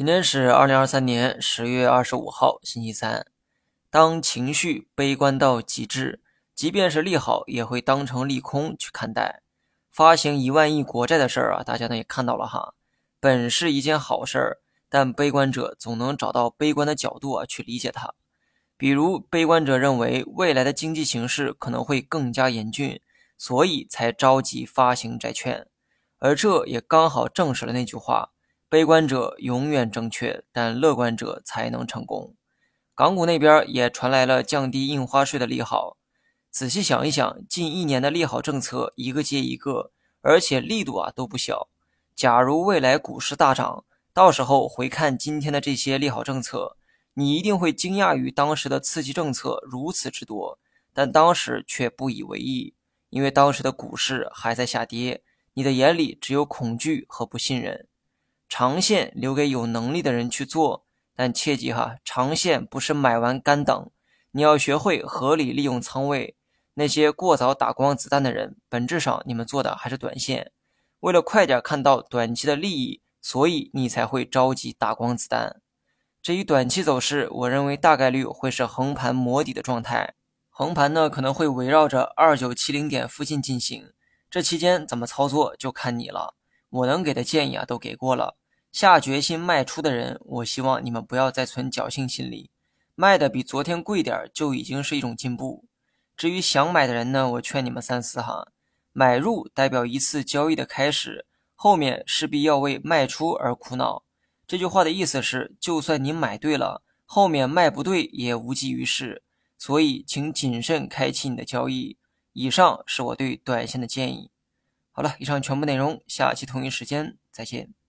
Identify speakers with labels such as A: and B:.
A: 今天是二零二三年十月二十五号，星期三。当情绪悲观到极致，即便是利好，也会当成利空去看待。发行一万亿国债的事儿啊，大家呢也看到了哈，本是一件好事儿，但悲观者总能找到悲观的角度啊去理解它。比如，悲观者认为未来的经济形势可能会更加严峻，所以才着急发行债券，而这也刚好证实了那句话。悲观者永远正确，但乐观者才能成功。港股那边也传来了降低印花税的利好。仔细想一想，近一年的利好政策一个接一个，而且力度啊都不小。假如未来股市大涨，到时候回看今天的这些利好政策，你一定会惊讶于当时的刺激政策如此之多，但当时却不以为意，因为当时的股市还在下跌，你的眼里只有恐惧和不信任。长线留给有能力的人去做，但切记哈，长线不是买完干等，你要学会合理利用仓位。那些过早打光子弹的人，本质上你们做的还是短线，为了快点看到短期的利益，所以你才会着急打光子弹。至于短期走势，我认为大概率会是横盘磨底的状态，横盘呢可能会围绕着二九七零点附近进行，这期间怎么操作就看你了。我能给的建议啊都给过了。下决心卖出的人，我希望你们不要再存侥幸心理，卖的比昨天贵点就已经是一种进步。至于想买的人呢，我劝你们三思哈，买入代表一次交易的开始，后面势必要为卖出而苦恼。这句话的意思是，就算你买对了，后面卖不对也无济于事。所以，请谨慎开启你的交易。以上是我对短线的建议。好了，以上全部内容，下期同一时间再见。